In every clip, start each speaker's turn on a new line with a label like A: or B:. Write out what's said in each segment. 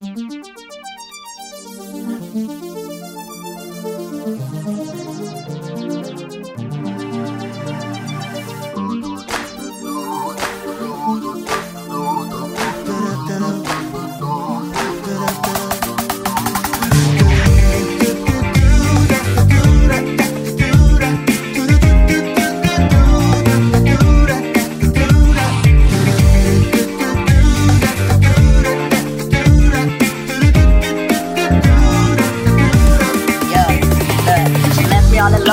A: Thank you.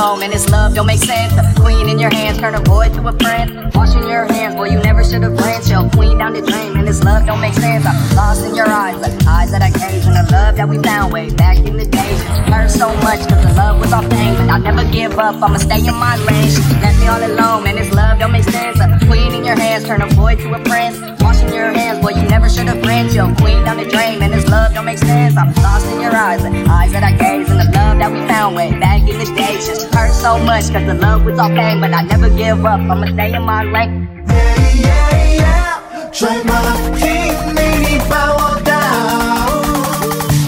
A: Alone, and this love don't make sense. Queen in your hands, turn a boy to a friend. Washing your hands, boy, you never should have ran. Show queen down the drain, and this love don't make sense. I'm lost in your eyes, the eyes that I gave, and the love that we found way back in the days. Hurt so much, cause the love was all pain, but I'll never give up. I'ma stay in my lane. She left me all alone, and this love don't make sense. A queen in your hands, turn a boy to a prince. Washing your hands, boy, you never should have ran. Show queen down the drain, and this love don't make sense. I'm lost in your eyes, the eyes that I gave, and the love that we found way back in the days so much Cause the love was all pain But I never give up. I'ma stay in my lane.
B: Yeah, yeah, yeah 젊었기 미리 파워다운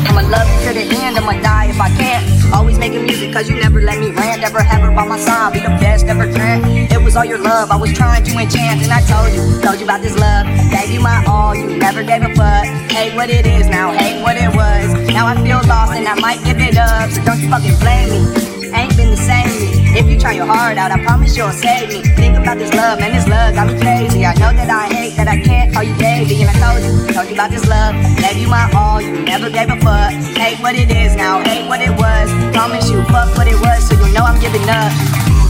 A: I'ma love you to the end I'ma die if I can't. Always making music cause you never let me rant. Never have her by my side Be the best, never can It was all your love I was trying to enchant. And I told you, told you about this love. Gave you my all, you never gave a fuck. Hate what it is now, hate what it was. Now I feel lost and I might give it up. So don't you fucking blame me. Ain't been the same. If you try your heart out, I promise you'll save me. Think about this love, man, this love got me crazy. I know that I hate that I can't call you baby. And I told you, told you about this love. Gave you my all, you never gave a fuck. Hate what it is now, hate what it was. Promise you, fuck what it was, so you know I'm giving up.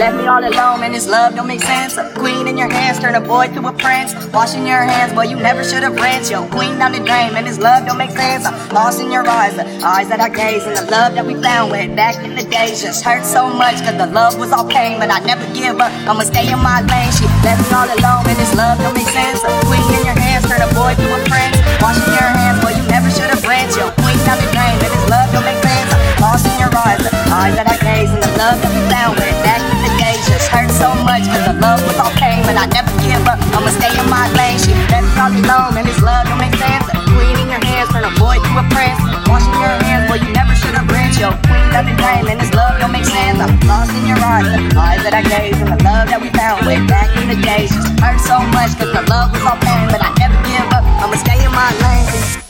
A: Left me all alone, and this love don't make sense. A queen in your hands, turn a boy to a prince. Washing your hands, boy, you never should have rinsed. Yo, queen down the drain, and this love don't make sense. I'm lost in your eyes, the eyes that I gaze, and the love that we found way back in the days just hurt so much, cause the love was all pain, but I never give up. I'ma stay in my lane. She left me all alone, and this love don't make sense. A queen in your hands, turn a boy to a prince. Washing your hands, boy, you never should have rinsed. Yo, queen down the drain, and this love don't make sense. I'm lost in your eyes, the eyes that I gaze, and the love that we found way so much Cause I love was all pain, but I never give up. I'ma stay in my lane, she better probably alone And this love don't make sense. Queen in your hands, turn a boy to a prince. Washing your hands, boy, you never should have ran Your queen loving game, and this love don't make sense. I'm lost in your eyes, the eyes that I gave And the love that we found way back in the days. Just hurt so much, cause the love was all pain But I never give up, I'ma stay in my lane.